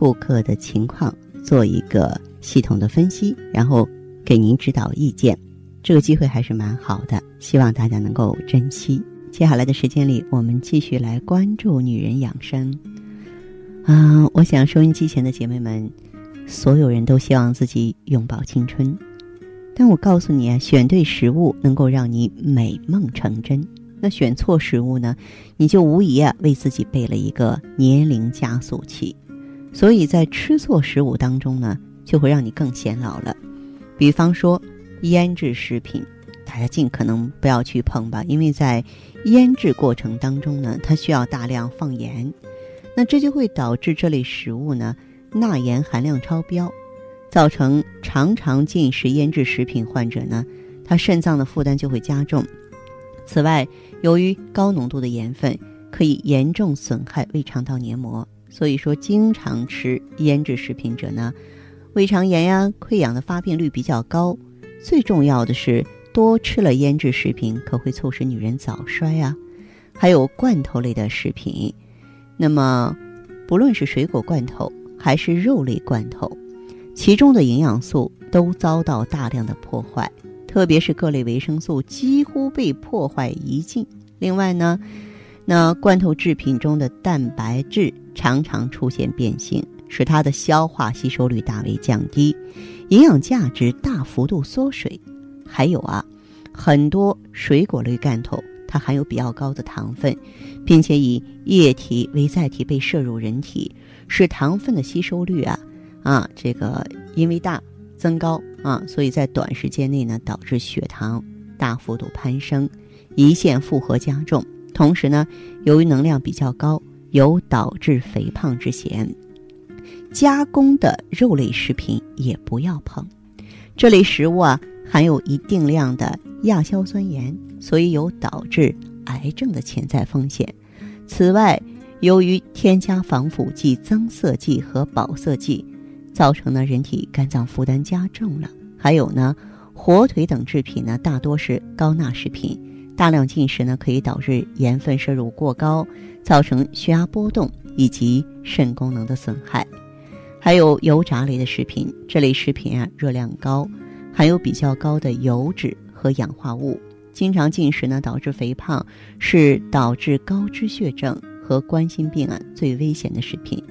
顾客的情况做一个系统的分析，然后给您指导意见，这个机会还是蛮好的，希望大家能够珍惜。接下来的时间里，我们继续来关注女人养生。啊，我想收音机前的姐妹们，所有人都希望自己永葆青春，但我告诉你啊，选对食物能够让你美梦成真，那选错食物呢，你就无疑啊为自己备了一个年龄加速器。所以在吃错食物当中呢，就会让你更显老了。比方说腌制食品，大家尽可能不要去碰吧，因为在腌制过程当中呢，它需要大量放盐，那这就会导致这类食物呢钠盐含量超标，造成常常进食腌制食品患者呢，他肾脏的负担就会加重。此外，由于高浓度的盐分可以严重损害胃肠道黏膜。所以说，经常吃腌制食品者呢，胃肠炎呀、溃疡的发病率比较高。最重要的是，多吃了腌制食品可会促使女人早衰啊。还有罐头类的食品，那么不论是水果罐头还是肉类罐头，其中的营养素都遭到大量的破坏，特别是各类维生素几乎被破坏殆尽。另外呢，那罐头制品中的蛋白质。常常出现变性，使它的消化吸收率大为降低，营养价值大幅度缩水。还有啊，很多水果类罐头它含有比较高的糖分，并且以液体为载体被摄入人体，使糖分的吸收率啊啊这个因为大增高啊，所以在短时间内呢导致血糖大幅度攀升，胰腺负荷加重。同时呢，由于能量比较高。有导致肥胖之嫌，加工的肉类食品也不要碰。这类食物啊，含有一定量的亚硝酸盐，所以有导致癌症的潜在风险。此外，由于添加防腐剂、增色剂和保色剂，造成呢人体肝脏负担加重了。还有呢，火腿等制品呢，大多是高钠食品。大量进食呢，可以导致盐分摄入过高，造成血压波动以及肾功能的损害。还有油炸类的食品，这类食品啊热量高，含有比较高的油脂和氧化物，经常进食呢导致肥胖，是导致高脂血症和冠心病啊最危险的食品。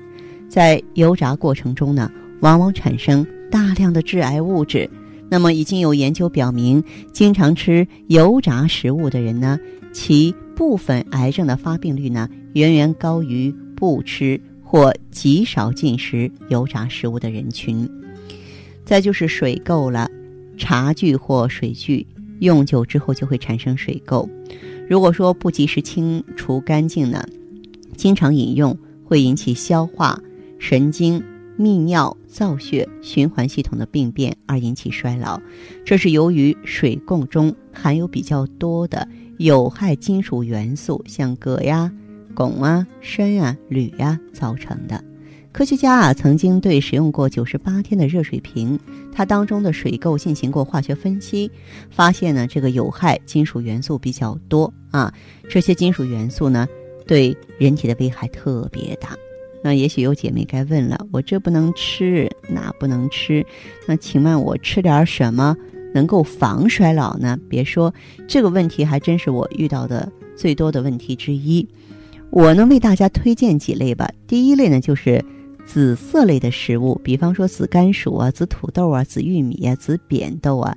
在油炸过程中呢，往往产生大量的致癌物质。那么已经有研究表明，经常吃油炸食物的人呢，其部分癌症的发病率呢，远远高于不吃或极少进食油炸食物的人群。再就是水垢了，茶具或水具用久之后就会产生水垢，如果说不及时清除干净呢，经常饮用会引起消化、神经。泌尿、造血、循环系统的病变而引起衰老，这是由于水垢中含有比较多的有害金属元素，像铬呀、汞啊、砷啊、铝呀造成的。科学家啊曾经对使用过九十八天的热水瓶，它当中的水垢进行过化学分析，发现呢这个有害金属元素比较多啊，这些金属元素呢对人体的危害特别大。那也许有姐妹该问了，我这不能吃，那不能吃，那请问我吃点什么能够防衰老呢？别说这个问题，还真是我遇到的最多的问题之一。我呢为大家推荐几类吧。第一类呢就是。紫色类的食物，比方说紫甘薯啊、紫土豆啊、紫玉米啊、紫扁豆啊，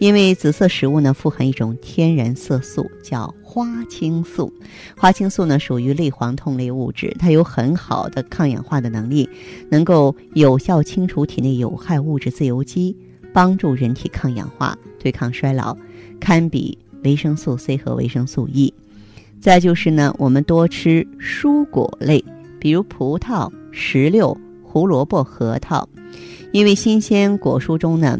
因为紫色食物呢富含一种天然色素，叫花青素。花青素呢属于类黄酮类物质，它有很好的抗氧化的能力，能够有效清除体内有害物质自由基，帮助人体抗氧化、对抗衰老，堪比维生素 C 和维生素 E。再就是呢，我们多吃蔬果类，比如葡萄。石榴、胡萝卜、核桃，因为新鲜果蔬中呢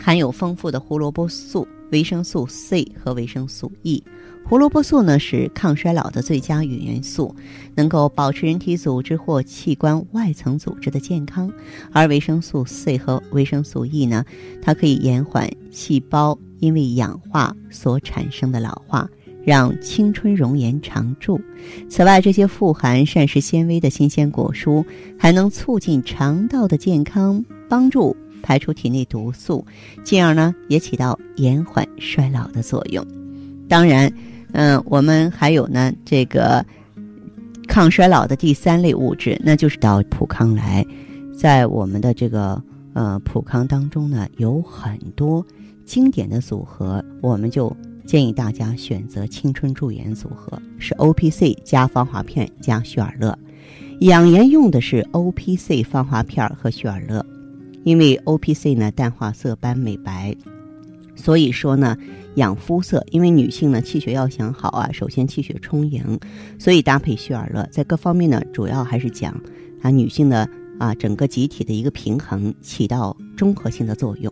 含有丰富的胡萝卜素、维生素 C 和维生素 E。胡萝卜素呢是抗衰老的最佳元元素，能够保持人体组织或器官外层组织的健康；而维生素 C 和维生素 E 呢，它可以延缓细胞因为氧化所产生的老化，让青春容颜常驻。此外，这些富含膳食纤维的新鲜果蔬还能促进肠道的健康，帮助排出体内毒素，进而呢也起到延缓衰老的作用。当然。嗯，我们还有呢，这个抗衰老的第三类物质，那就是到普康来。在我们的这个呃普康当中呢，有很多经典的组合，我们就建议大家选择青春驻颜组合，是 O P C 加芳华片加旭尔乐。养颜用的是 O P C 芳华片和旭尔乐，因为 O P C 呢淡化色斑美白，所以说呢。养肤色，因为女性呢气血要想好啊，首先气血充盈，所以搭配旭尔乐，在各方面呢，主要还是讲啊女性的啊整个集体的一个平衡，起到综合性的作用。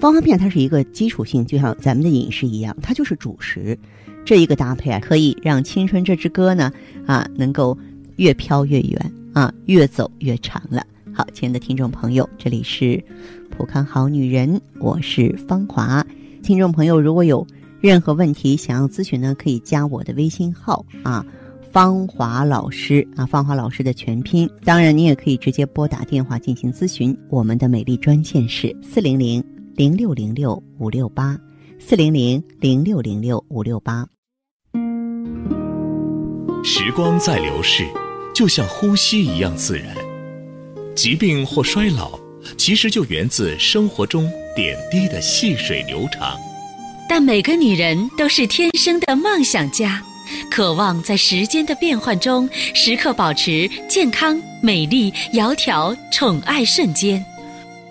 方方面它是一个基础性，就像咱们的饮食一样，它就是主食。这一个搭配啊，可以让青春这支歌呢啊能够越飘越远啊，越走越长了。好，亲爱的听众朋友，这里是普康好女人，我是芳华。听众朋友，如果有任何问题想要咨询呢，可以加我的微信号啊，芳华老师啊，芳华老师的全拼。当然，你也可以直接拨打电话进行咨询。我们的美丽专线是四零零零六零六五六八，四零零零六零六五六八。时光在流逝，就像呼吸一样自然。疾病或衰老。其实就源自生活中点滴的细水流长，但每个女人都是天生的梦想家，渴望在时间的变换中时刻保持健康、美丽、窈窕、宠爱瞬间。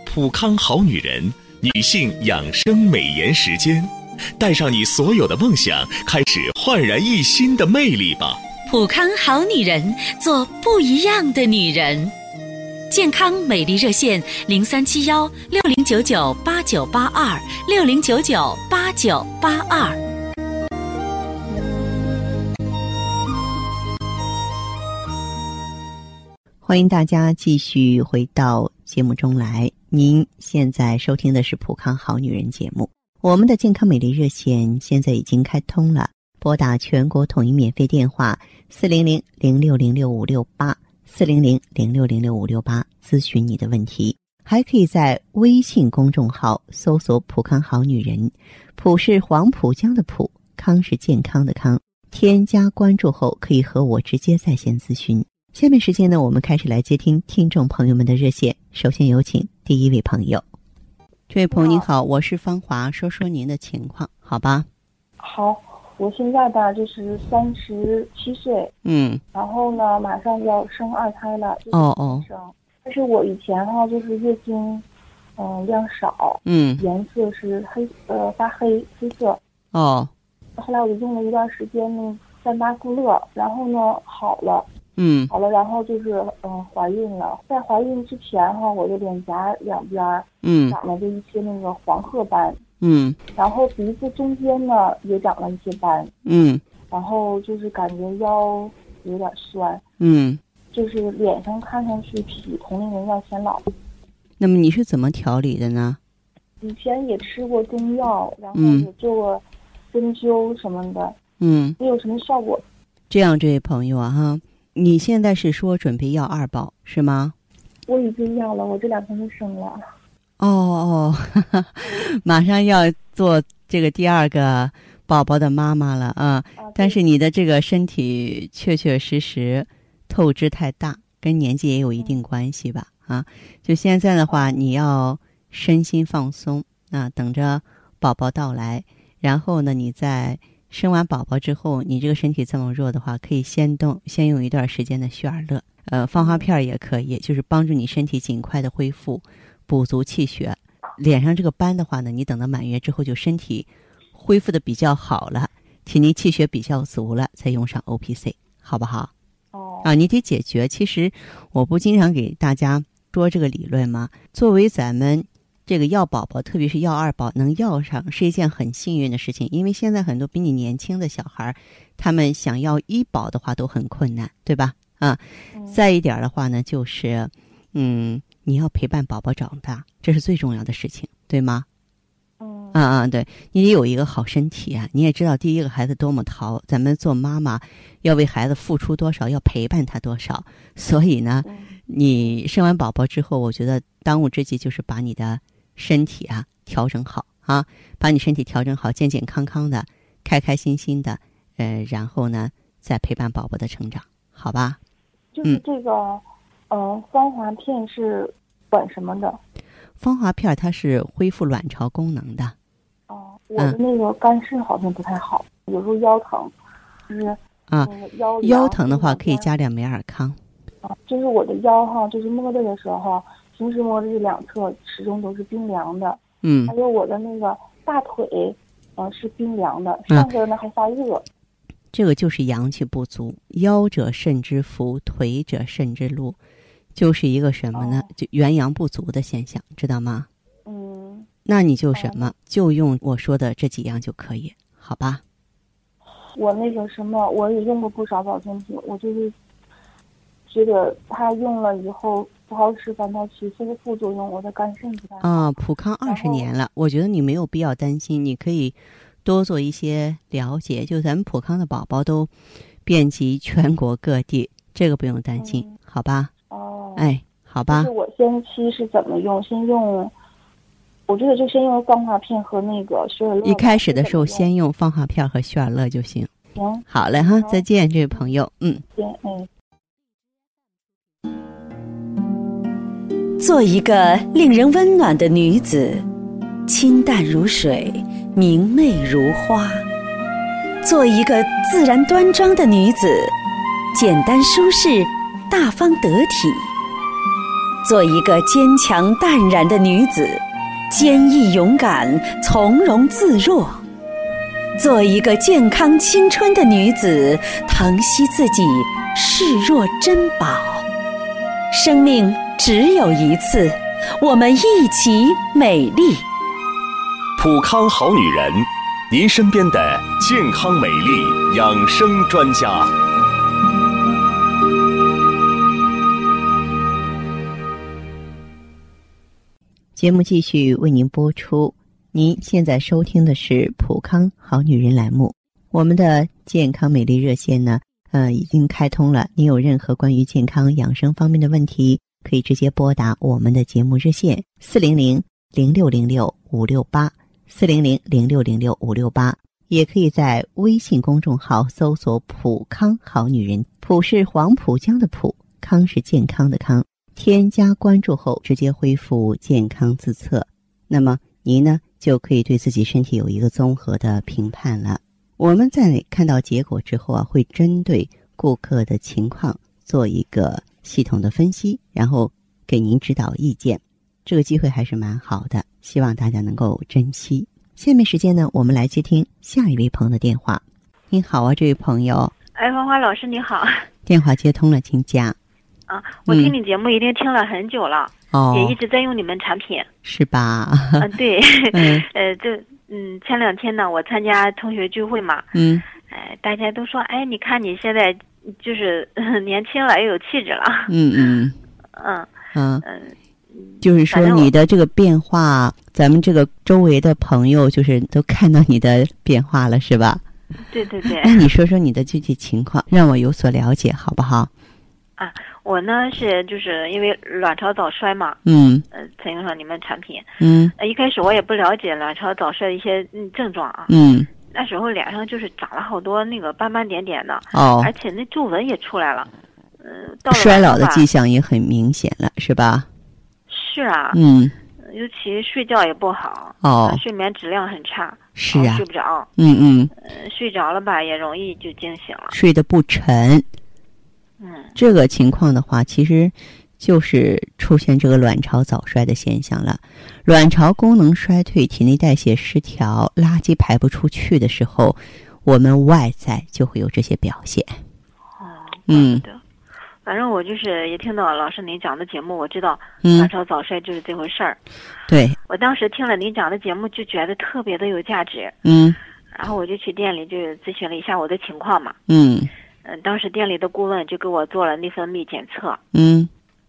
普康好女人，女性养生美颜时间，带上你所有的梦想，开始焕然一新的魅力吧！普康好女人，做不一样的女人。健康美丽热线零三七幺六零九九八九八二六零九九八九八二。欢迎大家继续回到节目中来。您现在收听的是《普康好女人》节目。我们的健康美丽热线现在已经开通了，拨打全国统一免费电话四零零零六零六五六八。四零零零六零六五六八咨询你的问题，还可以在微信公众号搜索“普康好女人”，普是黄浦江的浦，康是健康的康。添加关注后，可以和我直接在线咨询。下面时间呢，我们开始来接听听众朋友们的热线。首先有请第一位朋友，这位朋友你好，我是芳华，说说您的情况，好吧？好。我现在吧，就是三十七岁，嗯，然后呢，马上要生二胎了，哦哦，生，但是我以前哈就是月经，嗯，量少，嗯，颜色是黑，呃，发黑黑色，哦，后来我用了一段时间那三八固乐，然后呢好了，嗯，好了，然后就是嗯怀孕了，在怀孕之前哈，我的脸颊两边，嗯，长了这一些那个黄褐斑。嗯，然后鼻子中间呢也长了一些斑，嗯，然后就是感觉腰有点酸，嗯，就是脸上看上去比同龄人要显老。那么你是怎么调理的呢？以前也吃过中药，然后也做过针灸什么的，嗯，没有什么效果。这样，这位朋友啊，哈，你现在是说准备要二宝是吗？我已经要了，我这两天就生了。哦哦，马上要做这个第二个宝宝的妈妈了啊！但是你的这个身体确确实实透支太大，跟年纪也有一定关系吧？啊，就现在的话，你要身心放松啊，等着宝宝到来。然后呢，你在生完宝宝之后，你这个身体这么弱的话，可以先动，先用一段时间的血尔乐，呃，芳华片也可以，就是帮助你身体尽快的恢复。补足气血，脸上这个斑的话呢，你等到满月之后就身体恢复的比较好了，体内气血比较足了，再用上 O P C，好不好？哦。啊，你得解决。其实我不经常给大家说这个理论吗？作为咱们这个要宝宝，特别是要二宝能要上，是一件很幸运的事情。因为现在很多比你年轻的小孩，他们想要一宝的话都很困难，对吧？啊，再一点的话呢，就是，嗯，你要陪伴宝宝长大，这是最重要的事情，对吗？嗯，啊啊，对你得有一个好身体啊！你也知道，第一个孩子多么淘，咱们做妈妈要为孩子付出多少，要陪伴他多少。所以呢，你生完宝宝之后，我觉得当务之急就是把你的身体啊调整好啊，把你身体调整好，健健康康的，开开心心的，呃，然后呢，再陪伴宝宝的成长，好吧？就是这个，嗯，芳华片是管什么的？芳华片它是恢复卵巢功能的。哦，我的那个肝肾好像不太好，有时候腰疼，就是啊，腰腰疼的话可以加点美尔康。啊，就是我的腰哈，就是摸着的时候，平时摸的这两侧始终都是冰凉的。嗯。还有我的那个大腿，呃，是冰凉的，上身呢还发热。这个就是阳气不足，腰者肾之福，腿者肾之禄。就是一个什么呢？就元阳不足的现象，知道吗？嗯，那你就什么，就用我说的这几样就可以，好吧？我那个什么，我也用过不少保健品，我就是觉得它用了以后不好使，反倒起这个副作用，我的肝肾不太好。啊，普康二十年了，我觉得你没有必要担心，你可以多做一些了解。就咱们普康的宝宝都遍及全国各地，这个不用担心，好吧？哦哎，好吧。是我先期是怎么用？先用，我觉得就先用芳华片和那个雪尔乐。一开始的时候，先用放化片和雪尔乐就行。行，好嘞哈，再见，这位朋友。嗯。见，嗯。做一个令人温暖的女子，清淡如水，明媚如花；做一个自然端庄的女子，简单舒适，大方得体。做一个坚强淡然的女子，坚毅勇敢，从容自若；做一个健康青春的女子，疼惜自己，视若珍宝。生命只有一次，我们一起美丽。普康好女人，您身边的健康美丽养生专家。节目继续为您播出。您现在收听的是《普康好女人》栏目。我们的健康美丽热线呢，呃，已经开通了。您有任何关于健康养生方面的问题，可以直接拨打我们的节目热线四零零零六零六五六八四零零零六零六五六八，也可以在微信公众号搜索“普康好女人”，普是黄浦江的浦，康是健康的康。添加关注后，直接恢复健康自测，那么您呢就可以对自己身体有一个综合的评判了。我们在看到结果之后啊，会针对顾客的情况做一个系统的分析，然后给您指导意见。这个机会还是蛮好的，希望大家能够珍惜。下面时间呢，我们来接听下一位朋友的电话。您好啊，这位朋友。哎，花花老师你好。电话接通了，请讲。啊，我听你节目已经听了很久了，哦，也一直在用你们产品，是吧？嗯，对，呃，这，嗯，前两天呢，我参加同学聚会嘛，嗯，哎，大家都说，哎，你看你现在就是 年轻了，又有气质了，嗯嗯，嗯嗯嗯，就是说你的这个变化，咱们这个周围的朋友就是都看到你的变化了，是吧？对对对。那你说说你的具体情况，让我有所了解，好不好？啊，我呢是就是因为卵巢早衰嘛，嗯，呃，采用上你们产品，嗯，呃，一开始我也不了解卵巢早衰的一些嗯症状啊，嗯，那时候脸上就是长了好多那个斑斑点点的，哦，而且那皱纹也出来了，嗯，衰老的迹象也很明显了，是吧？是啊，嗯，尤其睡觉也不好，哦，睡眠质量很差，是啊，睡不着，嗯嗯，呃，睡着了吧也容易就惊醒了，睡得不沉。嗯，这个情况的话，其实就是出现这个卵巢早衰的现象了。卵巢功能衰退、体内代谢失调、垃圾排不出去的时候，我们外在就会有这些表现。哦，嗯，反正我就是也听到老师您讲的节目，我知道嗯。卵巢早衰就是这回事儿。对，我当时听了您讲的节目，就觉得特别的有价值，嗯。然后我就去店里就咨询了一下我的情况嘛。嗯。嗯，当时店里的顾问就给我做了内分泌检测，嗯，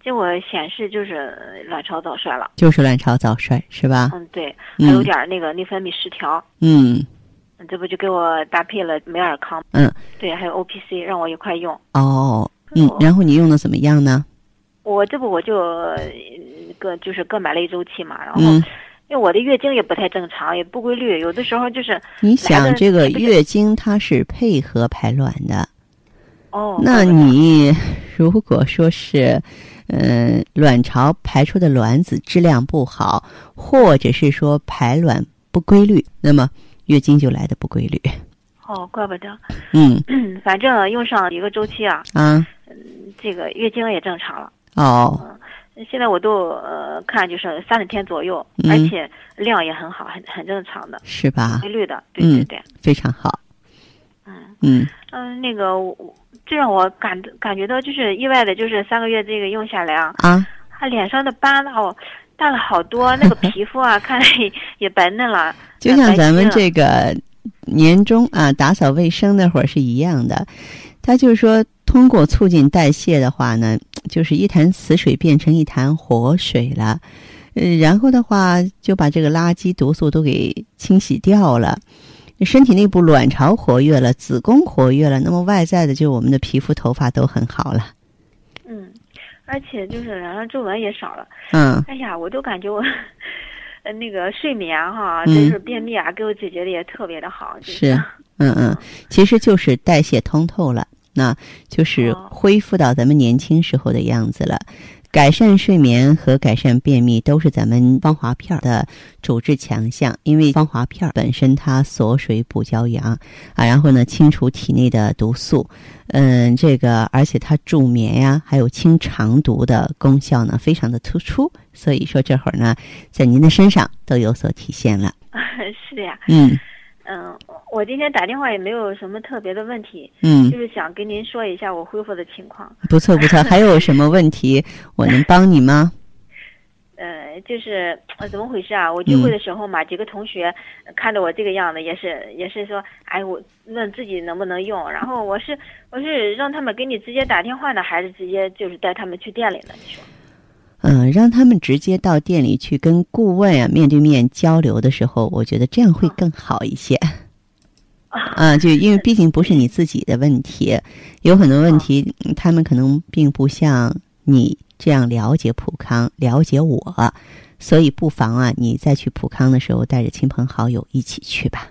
结果显示就是卵巢早衰了。就是卵巢早衰是吧？嗯，对，嗯还有点那个内分泌失调。嗯嗯这不就给我搭配了美尔康？嗯，对，还有 O P C，让我一块用。哦嗯，然后你用的怎么样呢？我这不我就呃各就是各买了一周期嘛，然后嗯，因为我的月经也不太正常，也不规律，有的时候就是你想这个月经它是配合排卵的，哦，那你如果说是，呃，卵巢排出的卵子质量不好，或者是说排卵不规律，那么月经就来的不规律。哦，怪不得，嗯 反正用上一个周期啊，啊这个月经也正常了。哦现在我都呃看就是三十天左右，嗯而且量也很好，很很正常的，是吧规？律的，对嗯对对，非常好。嗯嗯嗯，那个我这让我感感觉到就是意外的，就是三个月这个用下来啊，啊。他脸上的斑呐，哦，淡了好多，那个皮肤啊，看来也也白嫩了，就像咱们这个年终啊打扫卫生那会儿是一样的，他就是说通过促进代谢的话呢，就是一潭死水变成一潭活水了，呃，然后的话就把这个垃圾毒素都给清洗掉了。身体内部卵巢活跃了，子宫活跃了，那么外在的就我们的皮肤、头发都很好了。嗯，而且就是脸上皱纹也少了。嗯哎呀，我都感觉我，呃，那个睡眠哈，嗯就是便秘啊，给我解决的也特别的好。就是嗯嗯，其实就是代谢通透了，那就是哦恢复到咱们年轻时候的样子了。改善睡眠和改善便秘都是咱们芳华片儿的主治强项，因为芳华片儿本身它锁水补胶阳啊，然后呢清除体内的毒素，嗯，这个而且它助眠呀，还有清肠毒的功效呢非常的突出，所以说这会儿呢在您的身上都有所体现了。是的呀，嗯嗯，我今天打电话也没有什么特别的问题，嗯就，是想跟您说一下我恢复的情况。不错不错，还有什么问题 我能帮你吗？呃，就是呃怎么回事啊？我聚会的时候嘛，几个同学呃看着我这个样子，也是也是说，哎，我问自己能不能用。然后我是我是让他们给你直接打电话呢，还是直接就是带他们去店里呢？你说？嗯，让他们直接到店里去跟顾问啊面对面交流的时候，我觉得这样会更好一些。啊，就 因为毕竟不是你自己的问题，有很多问题，嗯。他们可能并不像你这样了解普康，了解我，所以不妨啊，你再去普康的时候，带着亲朋好友一起去吧。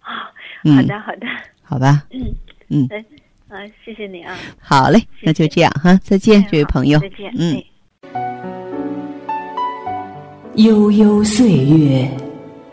啊，嗯好的好的，好吧，嗯嗯。哎，啊，谢谢你啊，好嘞，那就这样哈，再见，这位朋友再见，嗯。哎。悠悠岁月，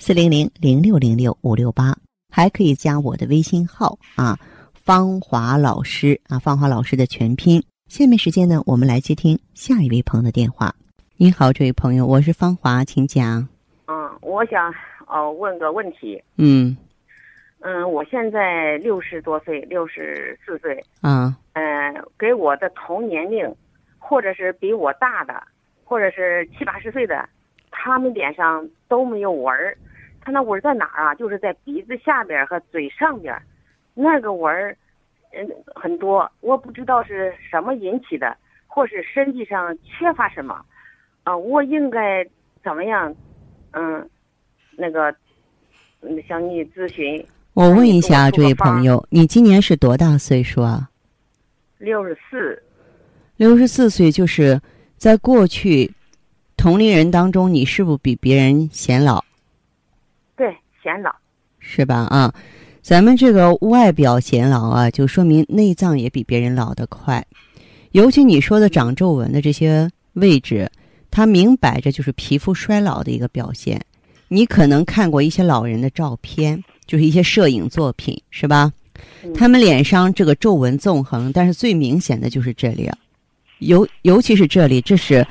四零零零六零六五六八，还可以加我的微信号啊，芳华老师啊，芳华老师的全拼。下面时间呢，我们来接听下一位朋友的电话。你好，这位朋友，我是芳华，请讲。嗯，我想哦问个问题。嗯嗯，我现在六十多岁，六十四岁。啊嗯、给我的同年龄，或者是比我大的，或者是七八十岁的，他们脸上都没有纹儿。他那纹儿在哪儿啊？就是在鼻子下边儿和嘴上边儿，那个纹儿，嗯，很多。我不知道是什么引起的，或是身体上缺乏什么？啊，我应该怎么样？嗯，那个，嗯，向你咨询。我问一下这位朋友，你今年是多大岁数啊？六十四。六十四岁，就是在过去同龄人当中，你是不是比别人显老？对，显老。是吧？啊，咱们这个外表显老啊，就说明内脏也比别人老得快。尤其你说的长皱纹的这些位置，它明摆着就是皮肤衰老的一个表现。你可能看过一些老人的照片，就是一些摄影作品，是吧？他们脸上这个皱纹纵横，但是最明显的就是这里，尤尤其是这里，这是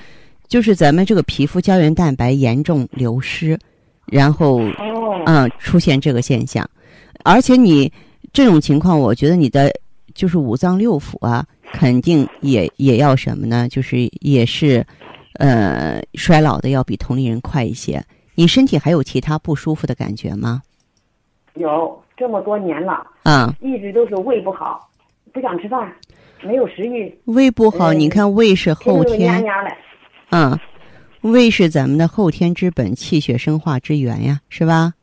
就是咱们这个皮肤胶原蛋白严重流失，然后嗯出现这个现象，而且你这种情况，我觉得你的就是五脏六腑啊，肯定也也要什么呢？就是也是呃衰老的要比同龄人快一些。你身体还有其他不舒服的感觉吗？有这么多年了，啊，一直都是胃不好，不想吃饭，没有食欲。胃不好，你看胃是后天，嗯，胃是咱们的后天之本，气血生化之源呀，是吧？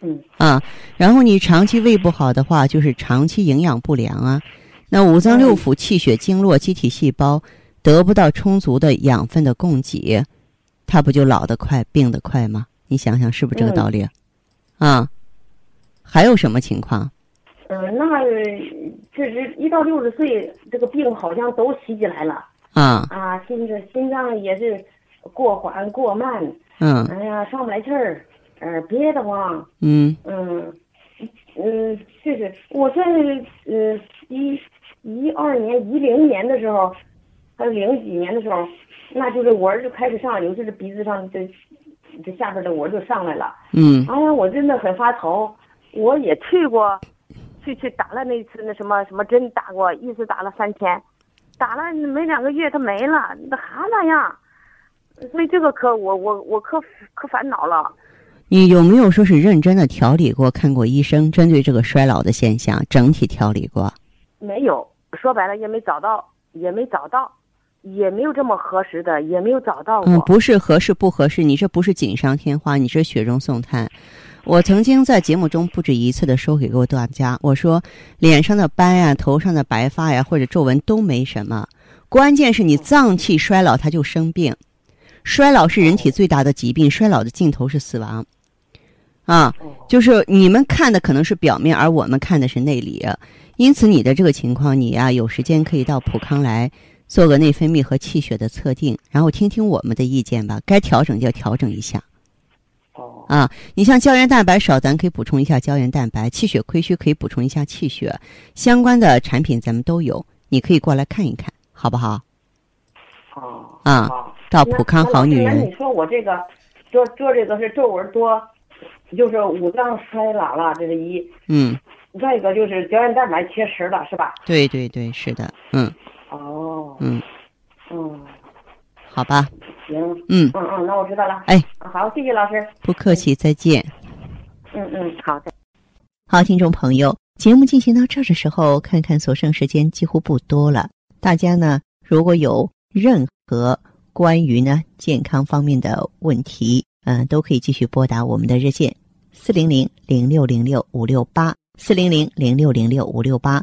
嗯。啊，然后你长期胃不好的话，就是长期营养不良啊。那五脏六腑、气血经络、机体细胞得不到充足的养分的供给。它不就老得快、病得快吗？你想想是不是这个道理？啊，还有什么情况？嗯，那这是一到六十岁，这个病好像都袭起来了。啊啊，心这心脏也是过缓过慢。嗯。哎呀，上不来气儿，呃，憋得慌。嗯。嗯嗯，就是我在嗯一一二年、一零年的时候，还有零几年的时候。那就是我儿就开始上，尤其是鼻子上这这下边的纹就上来了。嗯。哎呀，我真的很发愁。我也去过，去去打了那次那什么什么针，打过一次打了三千，打了没两个月它没了，那还那样。所以这个可我我我可可烦恼了。你有没有说是认真的调理过，看过医生，针对这个衰老的现象整体调理过？没有，说白了也没找到，也没找到。也没有这么合适的，也没有找到过。嗯，不是合适不合适，你这不是锦上添花，你这雪中送炭。我曾经在节目中不止一次的说给过大家，我说脸上的斑呀、头上的白发呀或者皱纹都没什么，关键是你脏器衰老，它就生病。衰老是人体最大的疾病，衰老的尽头是死亡。啊，就是你们看的可能是表面，而我们看的是内里。因此，你的这个情况，你呀有时间可以到普康来。做个内分泌和气血的测定，然后听听我们的意见吧。该调整就调整一下。哦。啊，你像胶原蛋白少，咱可以补充一下胶原蛋白；气血亏虚，可以补充一下气血。相关的产品咱们都有，你可以过来看一看，好不好？哦。啊。到普康好女人。那你说我这个做做这个是皱纹多，就是五脏衰老了，这是一。嗯。再一个就是胶原蛋白缺失了，是吧？对对对，是的，嗯。哦，嗯，嗯，好吧，行，嗯，嗯嗯，那我知道了。哎，好，谢谢老师。不客气，再见。嗯嗯，好的。好，听众朋友，节目进行到这儿的时候，看看所剩时间几乎不多了。大家呢，如果有任何关于呢健康方面的问题，嗯，都可以继续拨打我们的热线四零零零六零六五六八四零零零六零六五六八。